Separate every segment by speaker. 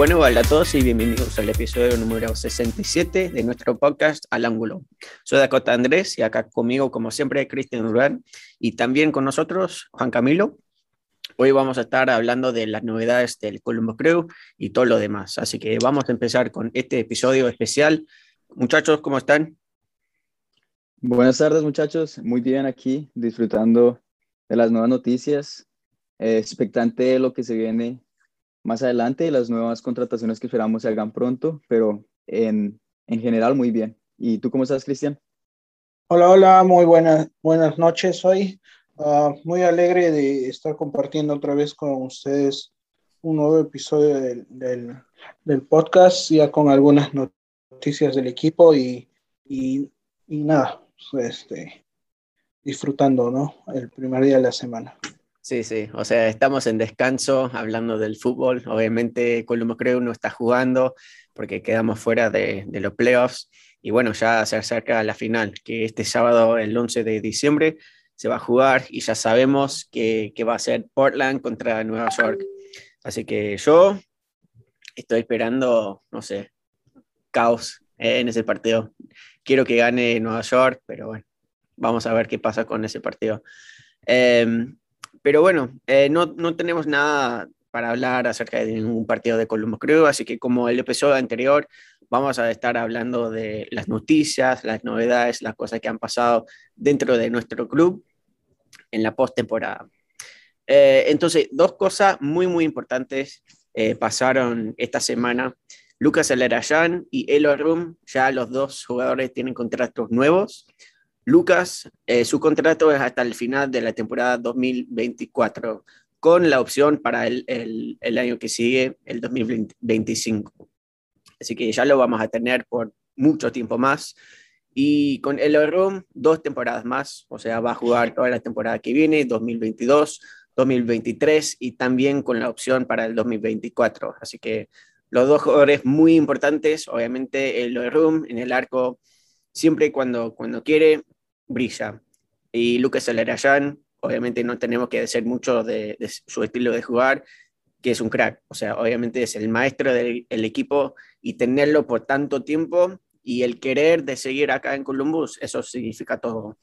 Speaker 1: Bueno, hola a todos y bienvenidos al episodio número 67 de nuestro podcast Al Ángulo. Soy Dakota Andrés y acá conmigo, como siempre, Cristian Urán y también con nosotros Juan Camilo. Hoy vamos a estar hablando de las novedades del Colombo Crew y todo lo demás. Así que vamos a empezar con este episodio especial. Muchachos, ¿cómo están?
Speaker 2: Buenas tardes, muchachos. Muy bien aquí, disfrutando de las nuevas noticias, eh, expectante de lo que se viene más adelante las nuevas contrataciones que esperamos se hagan pronto, pero en, en general muy bien. ¿Y tú cómo estás, Cristian?
Speaker 3: Hola, hola, muy buenas, buenas noches hoy. Ah, muy alegre de estar compartiendo otra vez con ustedes un nuevo episodio del, del, podcast, ya con algunas noticias del equipo y, y, y nada, este, disfrutando, ¿no? El primer día de la semana.
Speaker 1: Sí, sí, o sea, estamos en descanso hablando del fútbol. Obviamente Colombo Creo no está jugando porque quedamos fuera de, de, los playoffs y bueno, ya se acerca la final, que este sábado, el 11 de diciembre, se va a jugar y ya sabemos que, que va a ser Portland contra Nueva York. Así que yo estoy esperando, no sé, caos eh, en ese partido. Quiero que gane Nueva York, pero bueno, vamos a ver qué pasa con ese partido. Eh, pero bueno, eh, no, no, tenemos nada para hablar acerca de ningún partido de Colombo, creo, así que como el episodio anterior, vamos a estar hablando de las noticias, las novedades, las cosas que han pasado dentro de nuestro club en la postemporada. Eh, entonces, dos cosas muy, muy importantes eh, pasaron esta semana. Lucas Alerayan y Elo Rum, ya los dos jugadores tienen contratos nuevos. Lucas, eh, su contrato es hasta el final de la temporada 2024, con la opción para el, el, el, año que sigue, el 2025. Así que ya lo vamos a tener por mucho tiempo más. Y con el Room, dos temporadas más, o sea, va a jugar toda la temporada que viene, 2022, 2023 y también con la opción para el 2024. Así que los dos jugadores muy importantes, obviamente el Room en el arco, siempre cuando, cuando quiere, brilla. Y Lucas Alarayan, obviamente no tenemos que decir mucho de, de, su estilo de jugar, que es un crack. O sea, obviamente es el maestro del el equipo y tenerlo por tanto tiempo y el querer de seguir acá en Columbus, eso significa todo.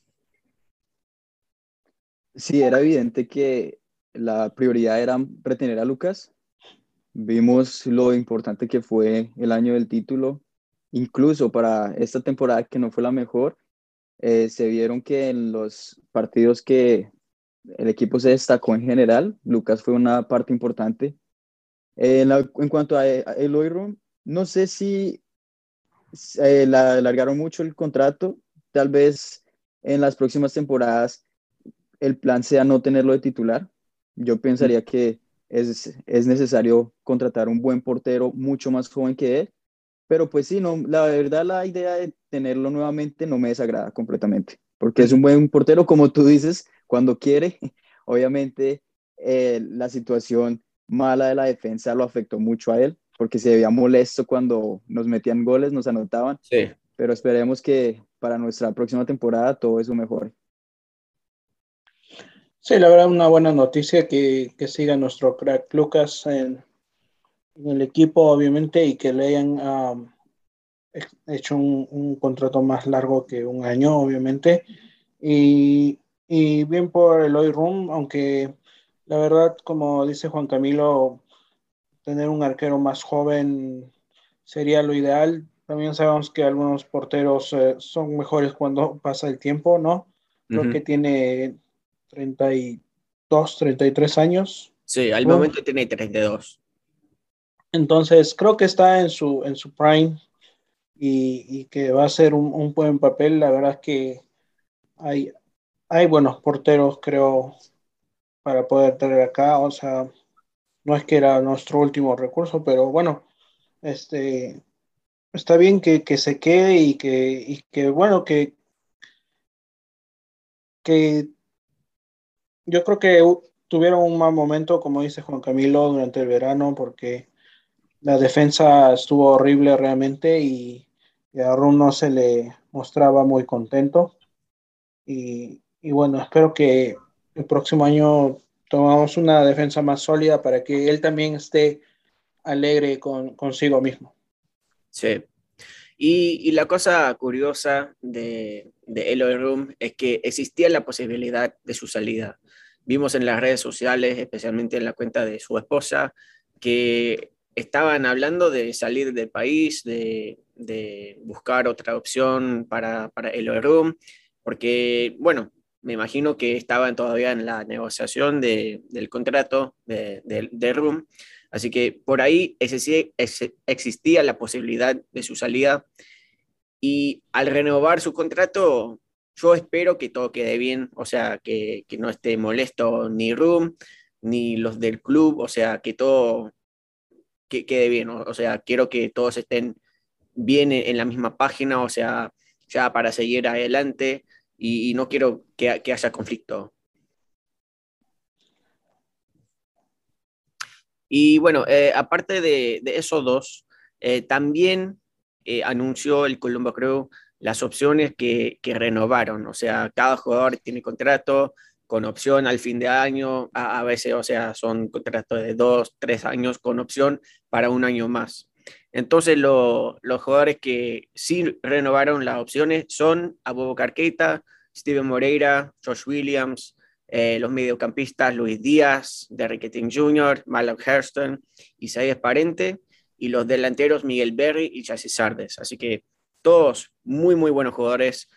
Speaker 2: Sí, era evidente que la prioridad era retener a Lucas. Vimos lo importante que fue el año del título, incluso para esta temporada que no fue la mejor eh, se vieron que en los partidos que el equipo se destacó en general, Lucas fue una parte importante. Eh, en, cuanto a, a Eloy Room, no sé si eh, la alargaron mucho el contrato, tal vez en las próximas temporadas el plan sea no tenerlo de titular. Yo pensaría que es, es necesario contratar un buen portero mucho más joven que él pero pues sí, no, la verdad la idea de tenerlo nuevamente no me desagrada completamente, porque es un buen portero, como tú dices, cuando quiere. Obviamente eh, la situación mala de la defensa lo afectó mucho a él, porque se veía molesto cuando nos metían goles, nos anotaban.
Speaker 1: Sí.
Speaker 2: Pero esperemos que para nuestra próxima temporada todo eso mejore.
Speaker 3: Sí, la verdad, una buena noticia que, que siga nuestro crack Lucas en, en el equipo, obviamente, y que le hayan um, hecho un, un, contrato más largo que un año, obviamente. Y, y bien por el Hoy Room, aunque la verdad, como dice Juan Camilo, tener un arquero más joven sería lo ideal. También sabemos que algunos porteros eh, son mejores cuando pasa el tiempo, ¿no? Creo uh -huh. que tiene 32, 33 años.
Speaker 1: Sí, al momento tiene 32.
Speaker 3: Entonces, creo que está en su, en su prime y, y que va a ser un, un, buen papel. La verdad es que hay, hay buenos porteros, creo, para poder traer acá. O sea, no es que era nuestro último recurso, pero bueno, este, está bien que, que se quede y que, y que, bueno, que, que yo creo que tuvieron un mal momento, como dice Juan Camilo, durante el verano, porque la defensa estuvo horrible realmente y, y a no se le mostraba muy contento. Y, y, bueno, espero que el próximo año tomamos una defensa más sólida para que él también esté alegre con, consigo mismo.
Speaker 1: Sí. Y, la cosa curiosa de, de Eloy Room es que existía la posibilidad de su salida. Vimos en las redes sociales, especialmente en la cuenta de su esposa, que estaban hablando de salir del país, de, buscar otra opción para, para Eloy Room, porque, bueno, me imagino que estaban todavía en la negociación del contrato de, de, Room, así que por ahí existía la posibilidad de su salida. Y al renovar su contrato, yo espero que todo quede bien, o sea, que, que no esté molesto ni Room ni los del club, o sea, que todo que quede bien, o, sea, quiero que todos estén bien en, la misma página, o sea, ya para seguir adelante y, no quiero que, haya conflicto. Y bueno, eh, aparte de, esos dos, eh, también eh, anunció el Colombo Crew las opciones que, que, renovaron, o sea, cada jugador tiene contrato, con opción al fin de año, a, veces, o sea, son contratos de dos, tres años con opción para un año más. Entonces, los jugadores que sí renovaron las opciones son Abubakar Keita, Steven Moreira, Josh Williams, eh, los mediocampistas Luis Díaz, Derrick King Jr., Malak Hairston, Isaías Parente, y los delanteros Miguel Berry y Chassis Sardes. Así que todos muy, muy buenos jugadores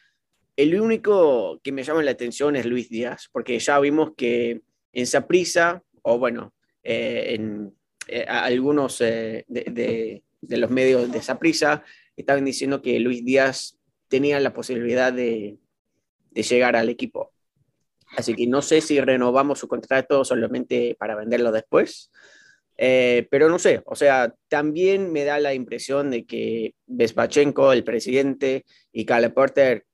Speaker 1: el único que me llama la atención es Luis Díaz, porque ya vimos que en Saprisa, o bueno, eh, en eh, algunos eh, de, los medios de Saprisa estaban diciendo que Luis Díaz tenía la posibilidad de, llegar al equipo. Así que no sé si renovamos su contrato solamente para venderlo después, pero no sé, o sea, también me da la impresión de que Vespachenko, el presidente, y Cale Porter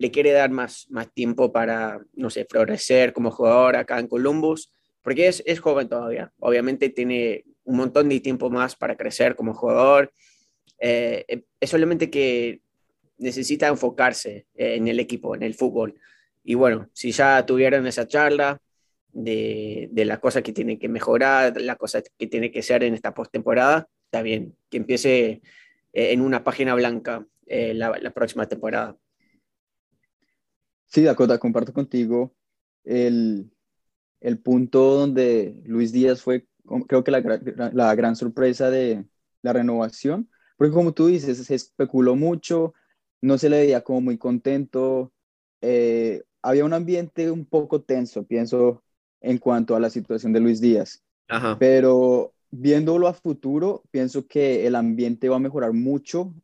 Speaker 1: le quiere dar más, más tiempo para, no sé, florecer como jugador acá en Columbus, porque es, es joven todavía. Obviamente tiene un montón de tiempo más para crecer como jugador. Eh, es solamente que necesita enfocarse en el equipo, en el fútbol. Y bueno, si ya tuvieron esa charla de, de las cosas que tiene que mejorar, las cosas que tiene que ser en esta postemporada, está bien, que empiece eh, en una página blanca eh, la, la próxima temporada.
Speaker 2: Sí, Dakota, comparto contigo el, punto donde Luis Díaz fue, creo que la, gran sorpresa de la renovación, porque como tú dices, se especuló mucho, no se le veía como muy contento, eh, había un ambiente un poco tenso, pienso, en cuanto a la situación de Luis Díaz. Pero viéndolo a futuro, pienso que el ambiente va a mejorar mucho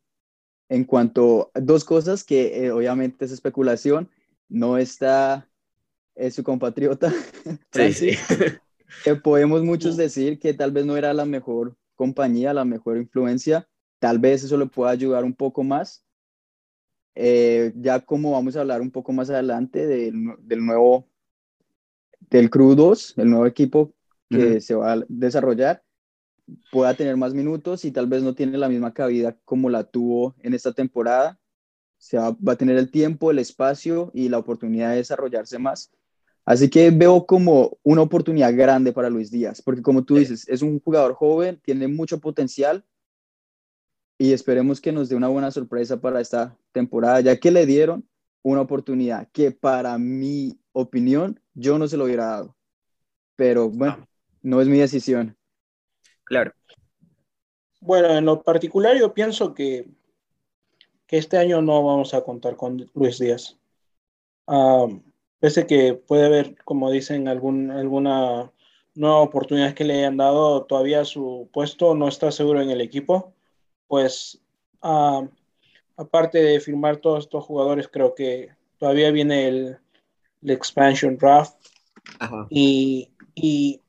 Speaker 2: en cuanto a dos cosas que eh, obviamente es especulación, no está es su compatriota, sí, que podemos muchos decir que tal vez no era la mejor compañía, la mejor influencia, tal vez eso le pueda ayudar un poco más. Eh, ya como vamos a hablar un poco más adelante del, del nuevo, del Crew 2, el nuevo equipo que se va a desarrollar, pueda tener más minutos y tal vez no tiene la misma cabida como la tuvo en esta temporada se va, a tener el tiempo, el espacio y la oportunidad de desarrollarse más. Así que veo como una oportunidad grande para Luis Díaz, porque como tú dices, es un jugador joven, tiene mucho potencial y esperemos que nos dé una buena sorpresa para esta temporada, ya que le dieron una oportunidad que para mi opinión yo no se lo hubiera dado. Pero bueno, no es mi decisión.
Speaker 1: Claro.
Speaker 3: Bueno, en lo particular yo pienso que que este año no vamos a contar con Luis Díaz. pese que puede haber, como dicen, algún, alguna nueva oportunidad que le hayan dado, todavía su puesto no está seguro en el equipo, pues aparte de firmar todos estos jugadores, creo que todavía viene el, expansion draft y, y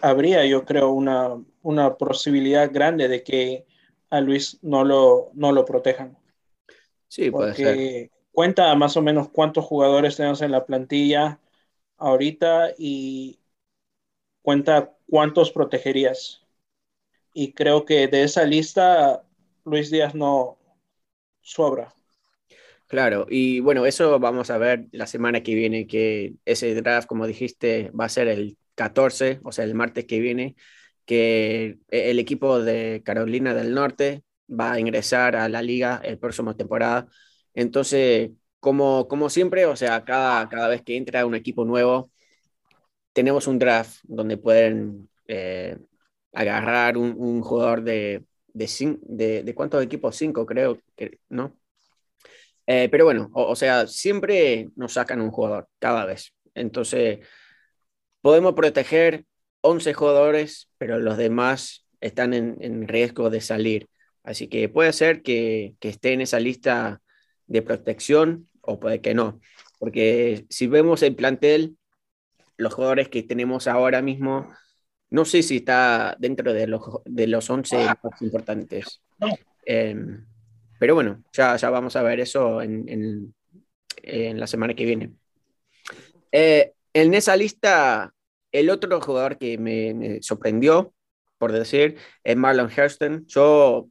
Speaker 3: habría, yo creo, una, una posibilidad grande de que a Luis no lo, no lo protejan.
Speaker 1: Sí, puede ser.
Speaker 3: Cuenta más o menos cuántos jugadores tenemos en la plantilla ahorita y cuenta cuántos protegerías. Y creo que de esa lista, Luis Díaz no sobra.
Speaker 1: Claro, y bueno, eso vamos a ver la semana que viene, que ese draft, como dijiste, va a ser el 14, o sea, el martes que viene. Que el equipo de Carolina del Norte va a ingresar a la liga el próximo temporada. Entonces, como, como siempre, o sea, cada, cada vez que entra un equipo nuevo, tenemos un draft donde pueden eh, agarrar un, jugador de, de, de, cuántos equipos, cinco creo, que, ¿no? Eh, pero bueno, o, sea, siempre nos sacan un jugador, cada vez. Entonces, podemos proteger 11 jugadores, pero los demás están en, en riesgo de salir. Así que puede ser que, que, esté en esa lista de protección o puede que no. Porque si vemos el plantel, los jugadores que tenemos ahora mismo, no sé si está dentro de los, de los 11 más importantes. Em, pero bueno, ya, ya vamos a ver eso en, en, en la semana que viene. Eh, en esa lista, el otro jugador que me, sorprendió, por decir, es Marlon Hurston. Yo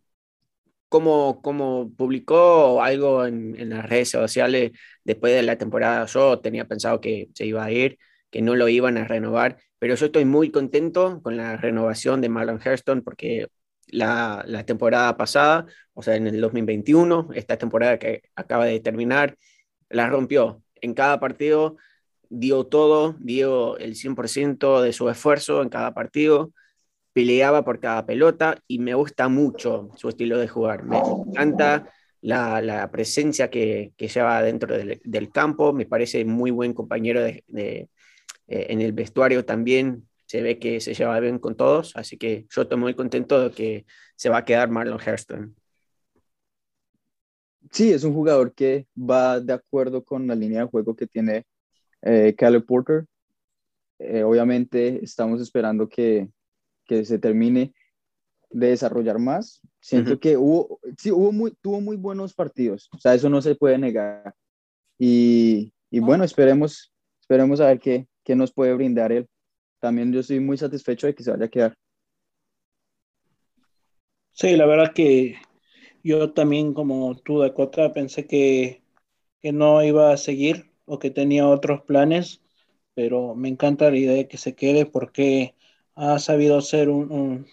Speaker 1: como, como publicó algo en, en, las redes sociales después de la temporada, yo tenía pensado que se iba a ir, que no lo iban a renovar, pero yo estoy muy contento con la renovación de Marlon Hurston porque la, la, temporada pasada, o sea, en el 2021, esta temporada que acaba de terminar, la rompió. En cada partido dio todo, dio el 100% de su esfuerzo en cada partido peleaba por cada pelota y me gusta mucho su estilo de jugar. Me encanta la, la presencia que, que, lleva dentro del, campo, me parece muy buen compañero de, eh, en el vestuario también. Se ve que se lleva bien con todos, así que yo estoy muy contento de que se va a quedar Marlon Hairston.
Speaker 2: Sí, es un jugador que va de acuerdo con la línea de juego que tiene eh, Caleb Porter. Eh, obviamente estamos esperando que, que se termine de desarrollar más. Siento uh -huh. que hubo, sí, hubo muy, tuvo muy buenos partidos, o sea, eso no se puede negar. Y, y bueno, esperemos, esperemos a ver qué, qué nos puede brindar él. También yo estoy muy satisfecho de que se vaya a quedar.
Speaker 3: Sí, la verdad que yo también, como tú, Dakota, pensé que, que no iba a seguir o que tenía otros planes, pero me encanta la idea de que se quede porque ha sabido ser un, un,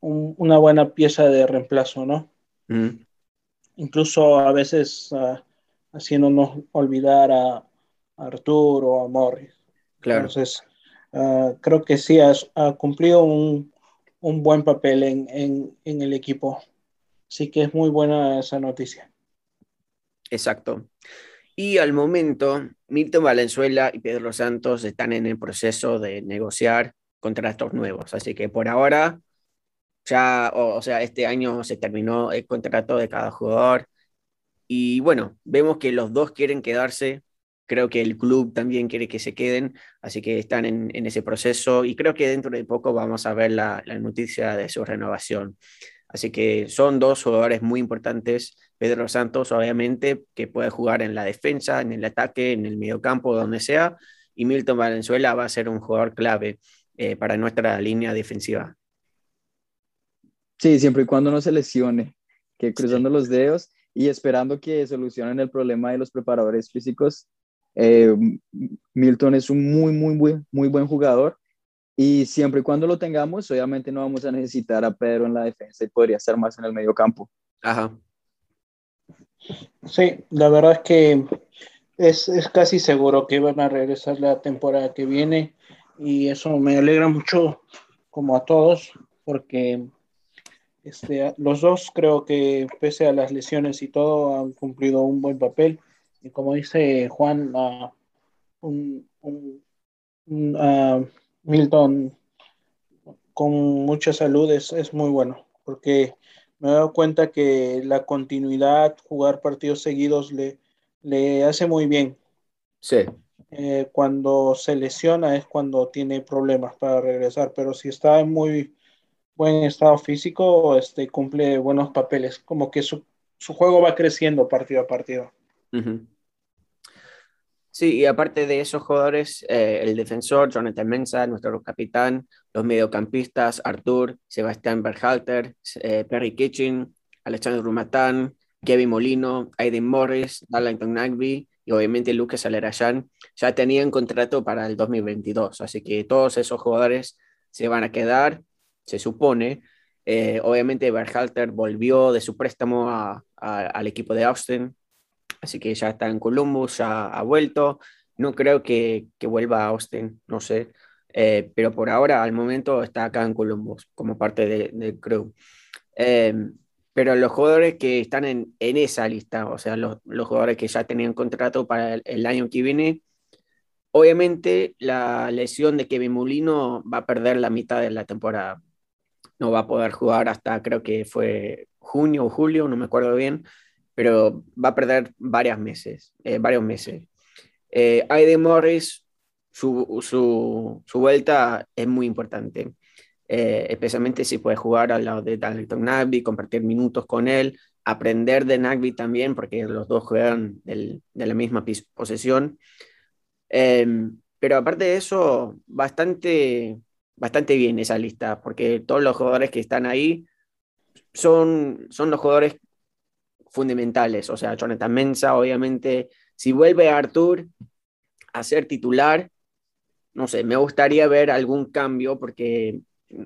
Speaker 3: un, una buena pieza de reemplazo, ¿no? Mm. Incluso a veces uh, haciéndonos olvidar a, Arturo o a Morris.
Speaker 1: Claro.
Speaker 3: Entonces, uh, creo que sí ha, ha cumplido un, un, buen papel en, en, en el equipo. Así que es muy buena esa noticia.
Speaker 1: Exacto. Y al momento, Milton Valenzuela y Pedro Santos están en el proceso de negociar contratos nuevos. Así que por ahora, ya, o, o, sea, este año se terminó el contrato de cada jugador. Y bueno, vemos que los dos quieren quedarse. Creo que el club también quiere que se queden, así que están en, en ese proceso y creo que dentro de poco vamos a ver la, la noticia de su renovación. Así que son dos jugadores muy importantes. Pedro Santos, obviamente, que puede jugar en la defensa, en el ataque, en el mediocampo, donde sea. Y Milton Valenzuela va a ser un jugador clave eh, para nuestra línea defensiva.
Speaker 2: Sí, siempre y cuando no se lesione, que cruzando sí. los dedos y esperando que solucionen el problema de los preparadores físicos. Eh, Milton es un muy, muy, muy, muy buen jugador y siempre y cuando lo tengamos, obviamente no vamos a necesitar a Pedro en la defensa y podría estar más en el medio campo.
Speaker 1: Ajá.
Speaker 3: Sí, la verdad es que es, es casi seguro que van a regresar la temporada que viene y eso me alegra mucho como a todos porque este, los dos creo que pese a las lesiones y todo han cumplido un buen papel y como dice Juan Milton con mucha salud es, es, muy bueno porque me he dado cuenta que la continuidad jugar partidos seguidos le, le hace muy bien
Speaker 1: sí
Speaker 3: eh, cuando se lesiona es cuando tiene problemas para regresar, pero si está en muy buen estado físico, este, cumple buenos papeles, como que su, su juego va creciendo partido a partido.
Speaker 1: Uh -huh. Sí, y aparte de esos jugadores, eh, el defensor Jonathan Mensa, nuestro capitán, los mediocampistas Artur, Sebastián Berhalter, eh, Perry Kitchen, Alexander Rumatán, Kevin Molino, Aiden Morris, Darlington Nagby, y obviamente Lucas Alerayan ya tenían contrato para el 2022, así que todos esos jugadores se van a quedar se supone. Eh, obviamente Berhalter volvió de su préstamo al equipo de Austin, así que ya está en Columbus, ya ha vuelto. No creo que, vuelva a Austin, no sé, eh, pero por ahora, al momento, está acá en Columbus como parte del crew. Em, pero los jugadores que están en, esa lista, o sea, los, jugadores que ya tenían contrato para el, año que viene, obviamente la lesión de Kevin Mulino va a perder la mitad de la temporada. No va a poder jugar hasta creo que fue junio o julio, no me acuerdo bien, pero va a perder varios meses, eh, varios meses. Eh, Aiden Morris, su, su, vuelta es muy importante. Eh, especialmente si puede jugar al lado de Dalton Nagby, compartir minutos con él, aprender de Nagby también, porque los dos juegan de la misma posesión. Em, pero aparte de eso, bastante, bastante bien esa lista, porque todos los jugadores que están ahí son, son los jugadores fundamentales. O sea, Jonathan Mensa, obviamente, si vuelve Artur a ser titular, no sé, me gustaría ver algún cambio porque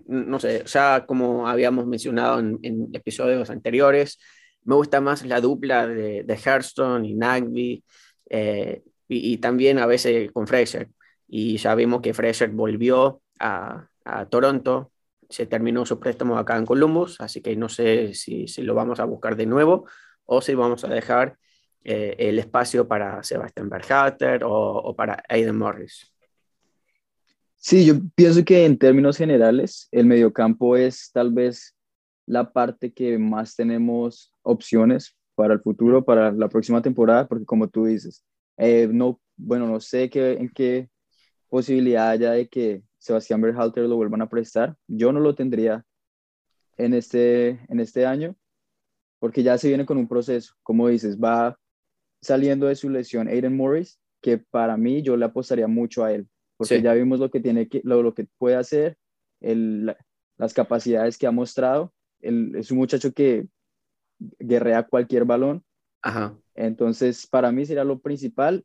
Speaker 1: no sé, ya como habíamos mencionado en, episodios anteriores, me gusta más la dupla de, de y Nagby, eh, y, también a veces con Fraser. Y ya vimos que Fraser volvió a, Toronto, se terminó su préstamo acá en Columbus, así que no sé si, lo vamos a buscar de nuevo o si vamos a dejar eh, el espacio para Sebastian Berhalter o, para Aiden Morris.
Speaker 2: Sí, yo pienso que en términos generales el mediocampo es tal vez la parte que más tenemos opciones para el futuro, para la próxima temporada, porque como tú dices, eh, no, bueno, no sé qué, en qué posibilidad haya de que Sebastián Berhalter lo vuelvan a prestar. Yo no lo tendría en este, en este año, porque ya se viene con un proceso. Como dices, va saliendo de su lesión Aiden Morris, que para mí yo le apostaría mucho a él porque ya vimos lo que, tiene que, lo, lo que puede hacer, el, las capacidades que ha mostrado. es un muchacho que guerrea cualquier balón.
Speaker 1: Ajá.
Speaker 2: Entonces, para mí será lo principal.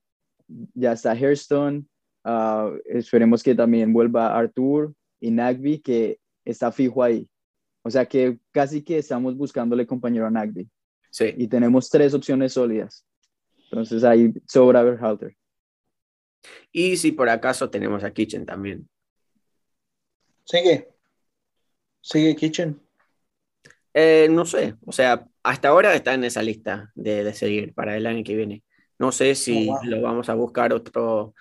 Speaker 2: Ya está Hairstone. Uh, esperemos que también vuelva Arthur y Nagby, que está fijo ahí. O sea que casi que estamos buscándole compañero a Nagby.
Speaker 1: Sí.
Speaker 2: Y tenemos tres opciones sólidas. Entonces ahí sobra Berhalter.
Speaker 1: Y si por acaso tenemos a Kitchen también.
Speaker 3: Sigue. Sigue Kitchen.
Speaker 1: Eh, no sé, o sea, hasta ahora está en esa lista de, seguir para el año que viene. No sé si oh, lo vamos a buscar otro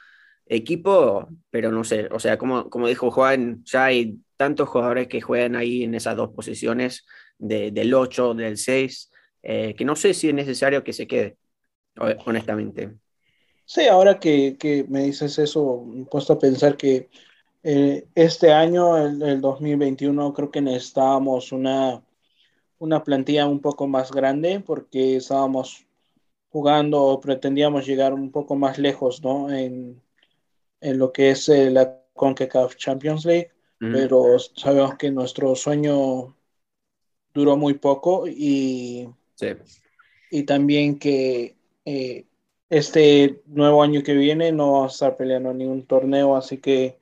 Speaker 1: equipo, pero no sé, o sea, como, como dijo Juan, ya hay tantos jugadores que juegan ahí en esas dos posiciones, del 8, del 6, eh, que no sé si es necesario que se quede, honestamente.
Speaker 3: Sí, ahora que, que, me dices eso, me he puesto a pensar que eh, este año, el, 2021, creo que necesitábamos una, una plantilla un poco más grande porque estábamos jugando o pretendíamos llegar un poco más lejos, ¿no? En, en lo que es eh, la CONCACAF Champions League, pero sabemos que nuestro sueño duró muy poco y, y también que eh, este nuevo año que viene no vamos a estar peleando ningún torneo, así que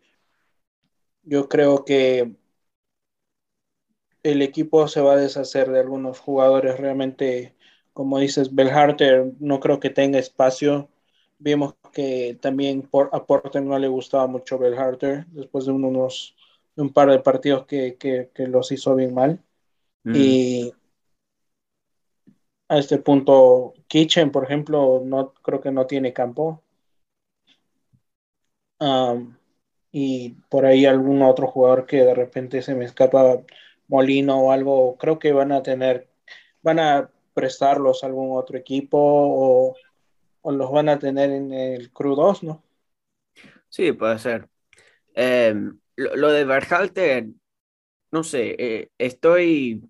Speaker 3: yo creo que el equipo se va a deshacer de algunos jugadores realmente, como dices, Belharter no creo que tenga espacio. Vimos que también por, a Porter no le gustaba mucho Belharter después de unos un par de partidos que, que, los hizo bien mal. Mm. Y a este punto, Kitchen, por ejemplo, no creo que no tiene campo. y por ahí algún otro jugador que de repente se me escapa, Molino o algo, creo que van a tener, van a prestarlos a algún otro equipo o, los van a tener en el Crew 2, ¿no?
Speaker 1: Sí, puede ser. Em, lo, de Berhalter, no sé, eh, estoy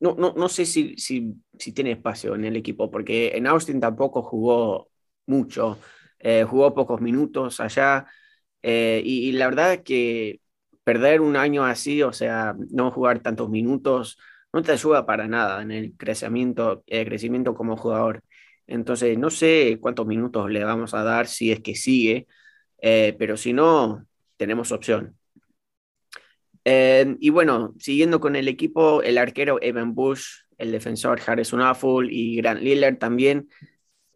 Speaker 1: no, no, no sé si, si, si, tiene espacio en el equipo, porque en Austin tampoco jugó mucho, eh, jugó pocos minutos allá, eh, y, la verdad que perder un año así, o sea, no jugar tantos minutos, no te ayuda para nada en el crecimiento, crecimiento como jugador. Entonces, no sé cuántos minutos le vamos a dar si es que sigue, pero si no, tenemos opción. Eh, y bueno, siguiendo con el equipo, el arquero Evan Bush, el defensor Harrison Affle y Grant Lillard también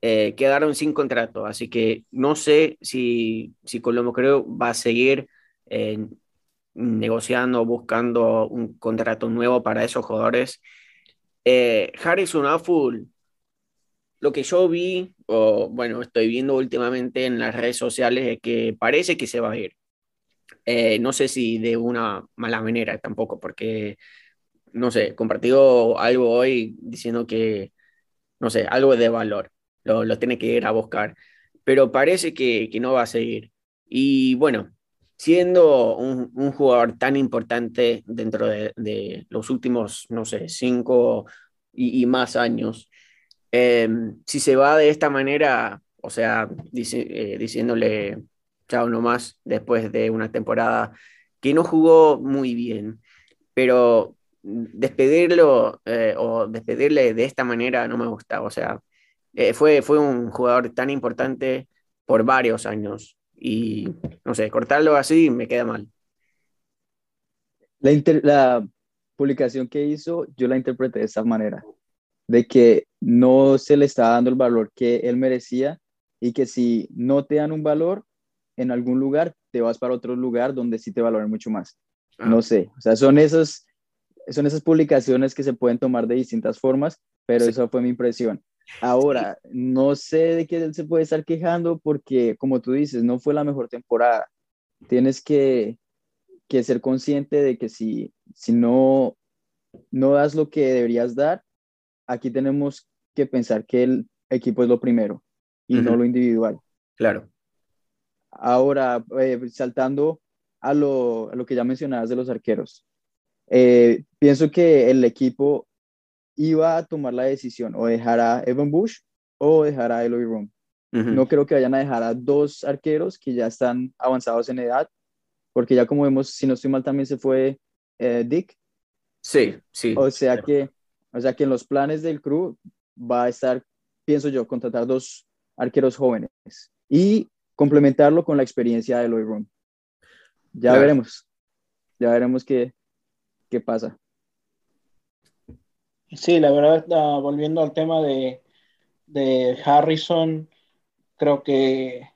Speaker 1: eh, quedaron sin contrato. Así que no sé si, si Colombo creo va a seguir eh, negociando, buscando un contrato nuevo para esos jugadores. Harrison Affle, lo que yo vi, o bueno, estoy viendo últimamente en las redes sociales, es que parece que se va a ir. Eh, no sé si de una mala manera tampoco, porque, no sé, compartió algo hoy diciendo que, no sé, algo de valor, lo, lo tiene que ir a buscar, pero parece que, que no va a seguir. Y bueno, siendo un, un jugador tan importante dentro de, de, los últimos, no sé, cinco y, más años, eh, si se va de esta manera, o sea, eh, diciéndole chao nomás después de una temporada que no jugó muy bien, pero despedirlo eh, o despedirle de esta manera no me gusta, o sea, eh, fue, fue un jugador tan importante por varios años y no sé, cortarlo así me queda mal.
Speaker 2: La, publicación que hizo yo la interpreté de esta manera, de que no se le está dando el valor que él merecía y que si no te dan un valor, en algún lugar, te vas para otro lugar donde sí te valoren mucho más. Ah. No sé, o sea, son esos, son esas publicaciones que se pueden tomar de distintas formas, pero sí. esa fue mi impresión. Ahora, no sé de qué él se puede estar quejando porque, como tú dices, no fue la mejor temporada. Tienes que, que ser consciente de que si, si no, no das lo que deberías dar, aquí tenemos que pensar que el equipo es lo primero y uh -huh. no lo individual.
Speaker 1: Claro.
Speaker 2: Ahora, eh, saltando a lo, a lo, que ya mencionabas de los arqueros, eh, pienso que el equipo iba a tomar la decisión o dejar a Evan Bush o dejar a Eloy Room. Uh -huh. No creo que vayan a dejar a dos arqueros que ya están avanzados en edad, porque ya como vemos, si no estoy mal, también se fue eh, Dick.
Speaker 1: Sí, sí.
Speaker 2: O sea, claro. que, o sea que en los planes del crew va a estar, pienso yo, contratar dos arqueros jóvenes. Y complementarlo con la experiencia de Eloy Room. Ya claro. veremos, ya veremos qué, qué pasa.
Speaker 3: Sí, la verdad, uh, volviendo al tema de, de, Harrison, creo que,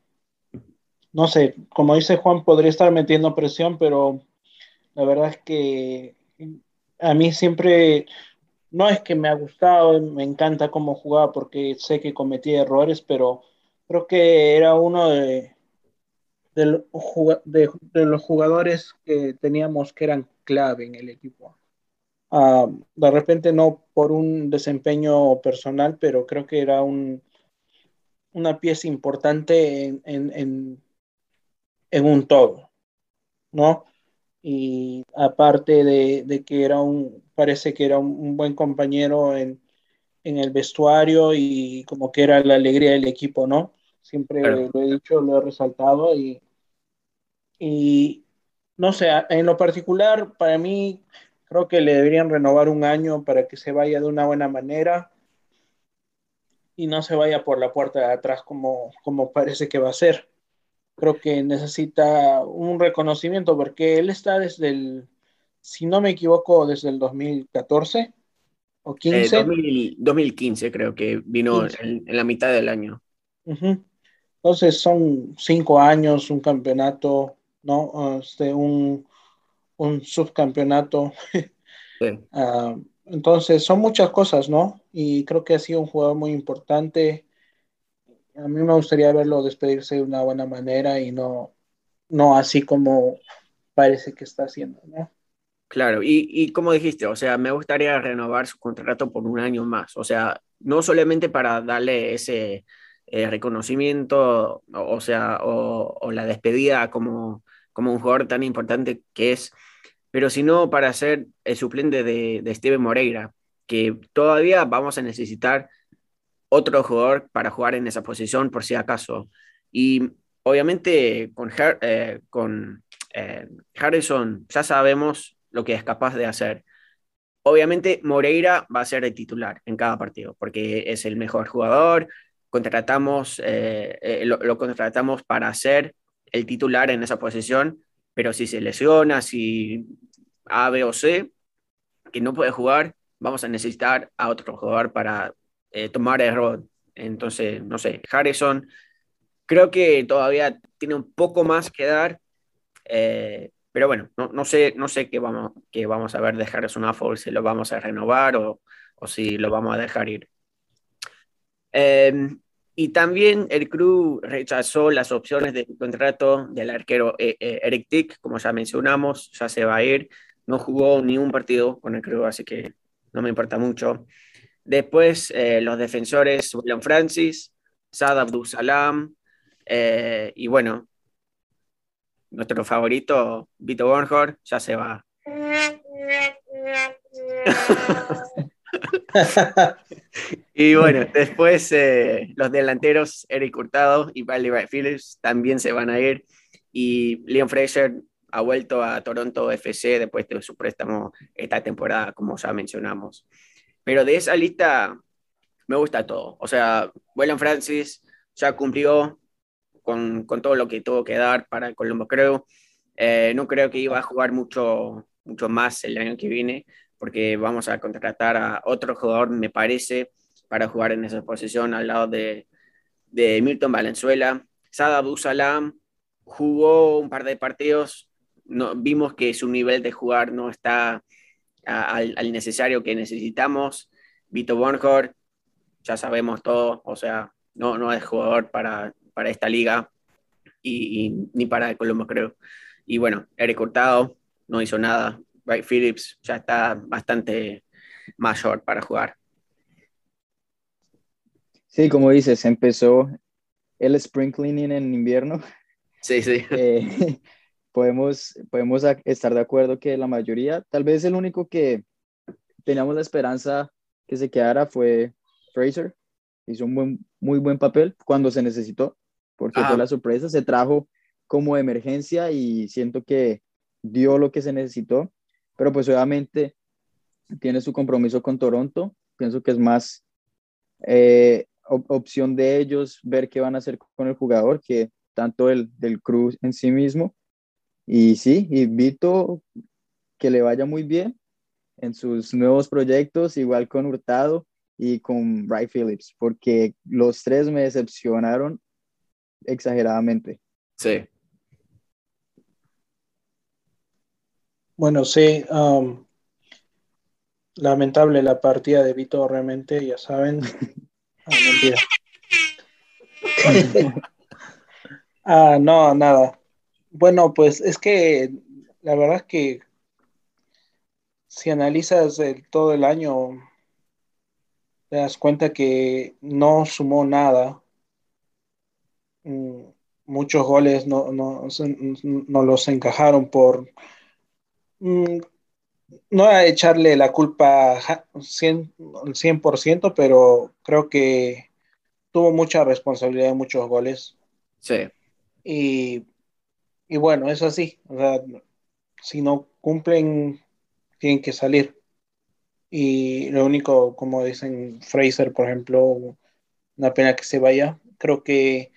Speaker 3: no sé, como dice Juan, podría estar metiendo presión, pero la verdad es que a mí siempre, no es que me ha gustado, me encanta cómo jugaba porque sé que cometía errores, pero creo que era uno de, los jugadores que teníamos que eran clave en el equipo. Uh, de repente no por un desempeño personal, pero creo que era un, una pieza importante en, un todo, ¿no? Y aparte de, que era un, parece que era un, buen compañero en el vestuario y como que era la alegría del equipo, ¿no? Siempre claro. lo he dicho, lo he resaltado y, y no sé, en lo particular, para mí, creo que le deberían renovar un año para que se vaya de una buena manera y no se vaya por la puerta de atrás como, como parece que va a ser. Creo que necesita un reconocimiento porque él está desde el, si no me equivoco, desde el 2014 o 15.
Speaker 1: Eh, 2000, 2015 creo que vino en, en, la mitad del año.
Speaker 3: Uh -huh. Entonces son cinco años, un campeonato, ¿no? Este, un, un subcampeonato. Sí. uh, entonces son muchas cosas, ¿no? Y creo que ha sido un jugador muy importante. A mí me gustaría verlo despedirse de una buena manera y no, no así como parece que está haciendo, ¿no?
Speaker 1: Claro, y, y como dijiste, o sea, me gustaría renovar su contrato por un año más, o sea, no solamente para darle ese, eh, reconocimiento, o, sea, o, la despedida como, como un jugador tan importante que es, pero sino para ser el suplente de, de Steven Moreira, que todavía vamos a necesitar otro jugador para jugar en esa posición por si acaso. Y obviamente con, eh, con eh, Harrison ya sabemos lo que es capaz de hacer. Obviamente Moreira va a ser el titular en cada partido porque es el mejor jugador, contratamos, eh, eh, lo, lo, contratamos para ser el titular en esa posición, pero si se lesiona, si A, B o C, que no puede jugar, vamos a necesitar a otro jugador para eh, tomar el rol. Entonces, no sé, Harrison creo que todavía tiene un poco más que dar, eh, pero bueno, no, no, sé, no sé qué vamos, qué vamos a ver de Harrison Afford, si lo vamos a renovar o, o si lo vamos a dejar ir. Em, y también el club rechazó las opciones de contrato del arquero eh, Eric Tick, como ya mencionamos, ya se va a ir. No jugó ni un partido con el club, así que no me importa mucho. Después, eh, los defensores, William Francis, Sad Abdul Salam, eh, y bueno, nuestro favorito, Vito Bornhor, ya se va. y bueno, después eh, los delanteros, Eric Hurtado y Bradley Phillips, también se van a ir. Y Leon Fraser ha vuelto a Toronto FC después de su préstamo esta temporada, como ya mencionamos. Pero de esa lista me gusta todo. O sea, William Francis ya cumplió con, con, todo lo que tuvo que dar para el Colombo, creo. Eh, no creo que iba a jugar mucho, mucho más el año que viene, porque vamos a contratar a otro jugador, me parece, para jugar en esa posición al lado de, de Milton Valenzuela. Sada Abdul Salam jugó un par de partidos, no, vimos que su nivel de jugar no está al, necesario que necesitamos. Vito Bornhor, ya sabemos todo, o sea, no, no es jugador para, para esta liga y, ni para Colombo, creo. Y bueno, Eric Hurtado no hizo nada. Wright Phillips ya está bastante mayor para jugar.
Speaker 2: Sí, como dices, empezó el spring cleaning en invierno.
Speaker 1: Sí, sí.
Speaker 2: Eh, podemos, podemos estar de acuerdo que la mayoría, tal vez el único que teníamos la esperanza que se quedara fue Fraser. Hizo un buen, muy buen papel cuando se necesitó, porque fue la sorpresa, se trajo como emergencia y siento que dio lo que se necesitó, pero pues obviamente tiene su compromiso con Toronto, pienso que es más eh, opción de ellos ver qué van a hacer con el jugador que tanto el del Cruz en sí mismo y sí, invito que le vaya muy bien en sus nuevos proyectos, igual con Hurtado y con Wright Phillips, porque los tres me decepcionaron exageradamente.
Speaker 1: Sí.
Speaker 3: Bueno, sí. Um, lamentable la partida de Vito, realmente, ya saben. ah, no, nada. Bueno, pues es que la verdad es que si analizas todo el año, te das cuenta que no sumó nada. Mm, muchos goles no, los encajaron por... Mm, no a echarle la culpa 100%, 100%, pero creo que tuvo mucha responsabilidad en muchos goles.
Speaker 1: Sí.
Speaker 3: Y y bueno, es así. O sea, si no cumplen, tienen que salir. Y lo único, como dicen Fraser, por ejemplo, una pena que se vaya. Creo que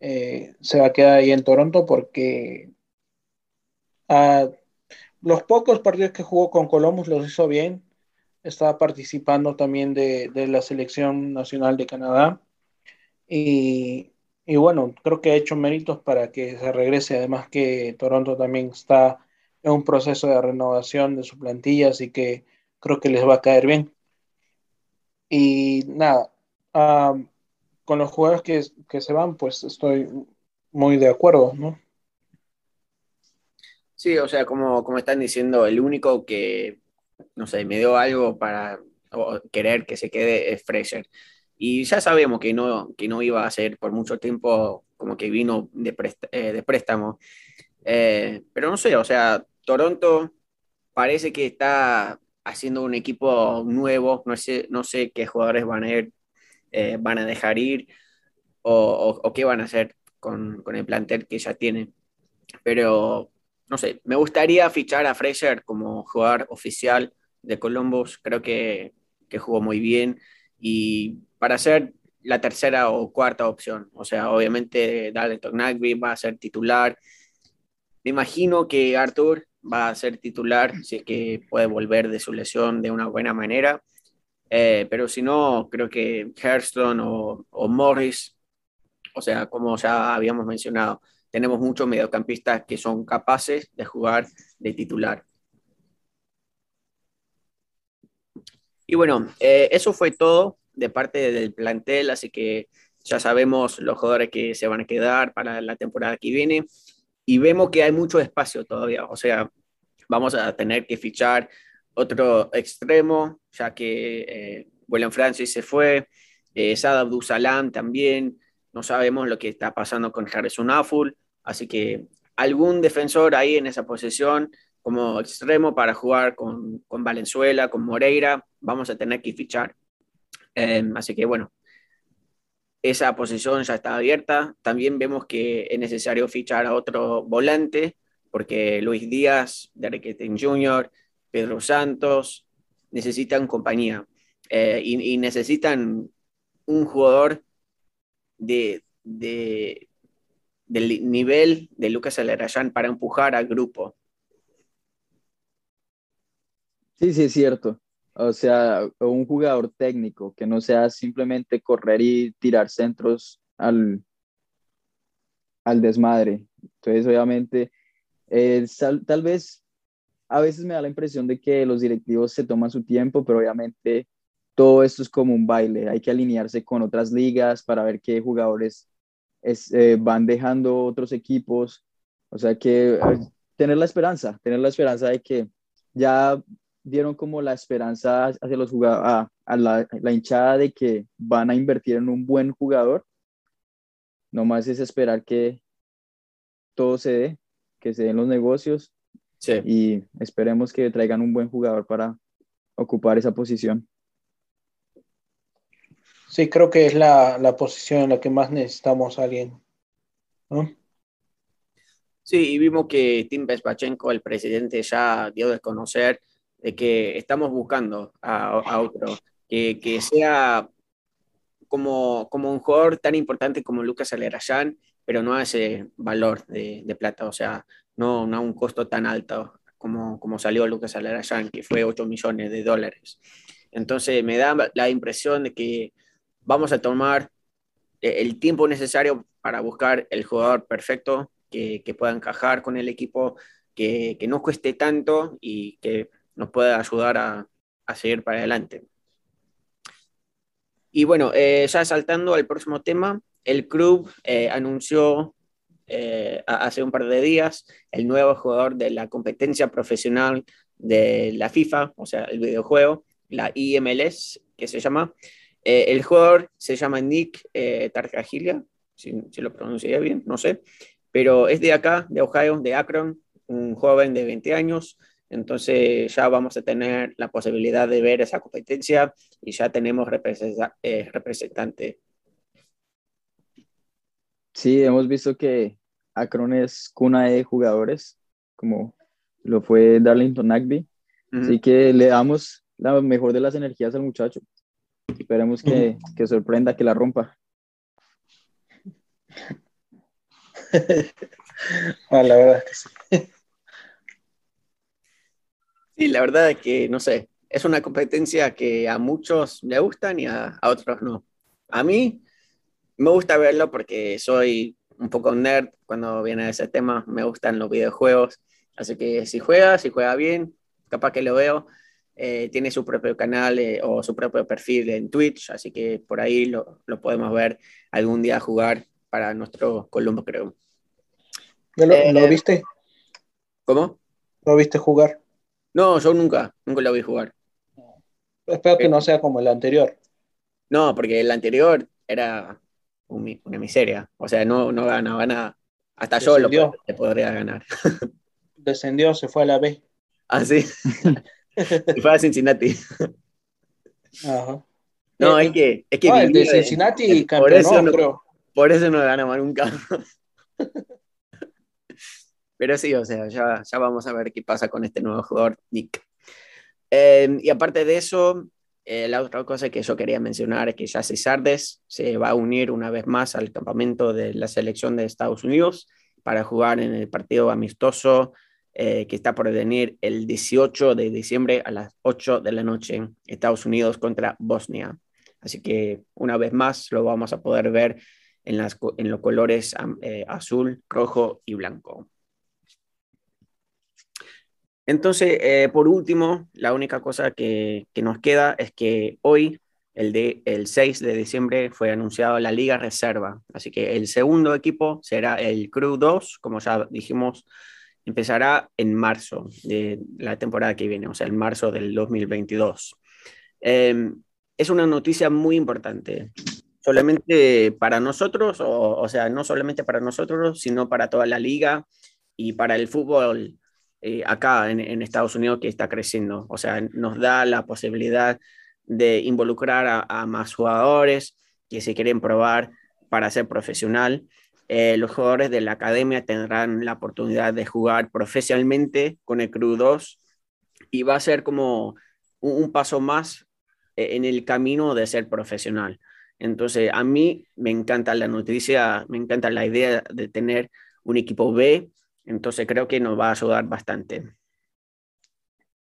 Speaker 3: eh, se va a quedar ahí en Toronto porque a ah, los pocos partidos que jugó con Columbus los hizo bien. Estaba participando también de, de la selección nacional de Canadá. Y, y bueno, creo que ha hecho méritos para que se regrese. Además que Toronto también está en un proceso de renovación de su plantilla, así que creo que les va a caer bien. Y nada, con los jugadores que, que, se van, pues estoy muy de acuerdo, ¿no?
Speaker 1: Sí, o sea, como, como están diciendo, el único que, no sé, me dio algo para querer que se quede es Fraser. Y ya sabemos que no, que no iba a ser por mucho tiempo como que vino de, eh, de préstamo. Eh, pero no sé, o sea, Toronto parece que está haciendo un equipo nuevo, no sé, no sé qué jugadores van a ir, eh, van a dejar ir o, o, qué van a hacer con, con, el plantel que ya tienen. Pero no sé, me gustaría fichar a Fraser como jugador oficial de Columbus, creo que, que jugó muy bien y para ser la tercera o cuarta opción. O sea, obviamente Dalton Nagby va a ser titular. Me imagino que Arthur va a ser titular, si es que puede volver de su lesión de una buena manera. Eh, pero si no, creo que Hurston o, o, Morris, o sea, como ya habíamos mencionado, tenemos muchos mediocampistas que son capaces de jugar de titular. Y bueno, eh, eso fue todo de parte del plantel, así que ya sabemos los jugadores que se van a quedar para la temporada que viene y vemos que hay mucho espacio todavía, o sea, vamos a tener que fichar otro extremo, ya que eh, William Francis se fue, eh, Sad Salam también, no sabemos lo que está pasando con Harrison así que algún defensor ahí en esa posición como extremo para jugar con, con Valenzuela, con Moreira, vamos a tener que fichar. Em, así que bueno, esa posición ya está abierta. También vemos que es necesario fichar a otro volante, porque Luis Díaz, Derek Jr., Pedro Santos necesitan compañía eh, y, necesitan un jugador de, del nivel de Lucas Alerayán para empujar al grupo.
Speaker 2: Sí, sí, es cierto. O sea, un jugador técnico que no sea simplemente correr y tirar centros al, al desmadre. Entonces, obviamente, tal vez a veces me da la impresión de que los directivos se toman su tiempo, pero obviamente todo esto es como un baile. Hay que alinearse con otras ligas para ver qué jugadores eh, van dejando otros equipos. O sea que eh, tener la esperanza, tener la esperanza de que ya dieron como la esperanza hacia los jugadores, a, la, la, hinchada de que van a invertir en un buen jugador. Nomás es esperar que todo se dé, que se den los negocios y esperemos que traigan un buen jugador para ocupar esa posición.
Speaker 3: Sí, creo que es la, la posición en la que más necesitamos a alguien. ¿no?
Speaker 1: Sí, y vimos que Tim Pespachenko, el presidente, ya dio de conocer de que estamos buscando a, otro, que, que, sea como, como un jugador tan importante como Lucas Alerayán, pero no a ese valor de, de plata, o sea, no, no a un costo tan alto como, como salió Lucas Alerayán, que fue 8 millones de dólares. Entonces me da la impresión de que vamos a tomar eh, el tiempo necesario para buscar el jugador perfecto que, que pueda encajar con el equipo, que, que no cueste tanto y que nos puede ayudar a, seguir para adelante. Y bueno, eh, ya saltando al próximo tema, el club eh, anunció eh, hace un par de días el nuevo jugador de la competencia profesional de la FIFA, o sea, el videojuego, la IMLS, que se llama. El jugador se llama Nick Tarjagilia, si, si, lo pronuncié bien, no sé, pero es de acá, de Ohio, de Akron, un joven de 20 años, entonces ya vamos a tener la posibilidad de ver esa competencia y ya tenemos eh, representante.
Speaker 2: Sí, hemos visto que Akron es cuna de jugadores, como lo fue Darlington Nagby. Así que le damos la mejor de las energías al muchacho. Esperemos que, que sorprenda, que la rompa.
Speaker 3: Ah, la verdad que sí.
Speaker 1: Sí, la verdad es que, no sé, es una competencia que a muchos le gustan y a, otros no. A mí me gusta verlo porque soy un poco nerd cuando viene ese tema, me gustan los videojuegos, así que si juega, si juega bien, capaz que lo veo. Eh, tiene su propio canal eh, o su propio perfil en Twitch, así que por ahí lo, lo podemos ver algún día jugar para nuestro Columbo, creo.
Speaker 3: lo, eh, viste?
Speaker 1: ¿Cómo?
Speaker 3: ¿Lo viste jugar?
Speaker 1: No, yo nunca, nunca lo vi jugar.
Speaker 3: Espero que no sea como el anterior.
Speaker 1: No, porque el anterior era una miseria. O sea, no, no ganaba nada. Hasta yo lo podría ganar.
Speaker 3: Descendió, se fue a la B.
Speaker 1: Ah, sí. se fue a Cincinnati. Ajá. No, es que. Es que
Speaker 3: el de Cincinnati por eso no, creo.
Speaker 1: Por eso no ganamos nunca. Pero sí, o sea, ya, ya vamos a ver qué pasa con este nuevo jugador, Nick. Em, y aparte de eso, eh, la otra cosa que yo quería mencionar es que ya Sardes se va a unir una vez más al campamento de la selección de Estados Unidos para jugar en el partido amistoso eh, que está por venir el 18 de diciembre a las 8 de la noche Estados Unidos contra Bosnia. Así que una vez más lo vamos a poder ver en, las, en los colores eh, azul, rojo y blanco. Entonces, eh, por último, la única cosa que, que, nos queda es que hoy, el, de, el 6 de diciembre, fue anunciado la Liga Reserva. Así que el segundo equipo será el Crew 2, como ya dijimos, empezará en marzo de la temporada que viene, o sea, en marzo del 2022. Em, es una noticia muy importante, solamente para nosotros, o, o, sea, no solamente para nosotros, sino para toda la liga y para el fútbol eh, acá en, en, Estados Unidos que está creciendo. O sea, nos da la posibilidad de involucrar a, a más jugadores que se quieren probar para ser profesional eh, los jugadores de la academia tendrán la oportunidad de jugar profesionalmente con el Crew 2 y va a ser como un, paso más eh, en el camino de ser profesional. Entonces, a mí me encanta la noticia, me encanta la idea de tener un equipo B, entonces creo que nos va a ayudar bastante.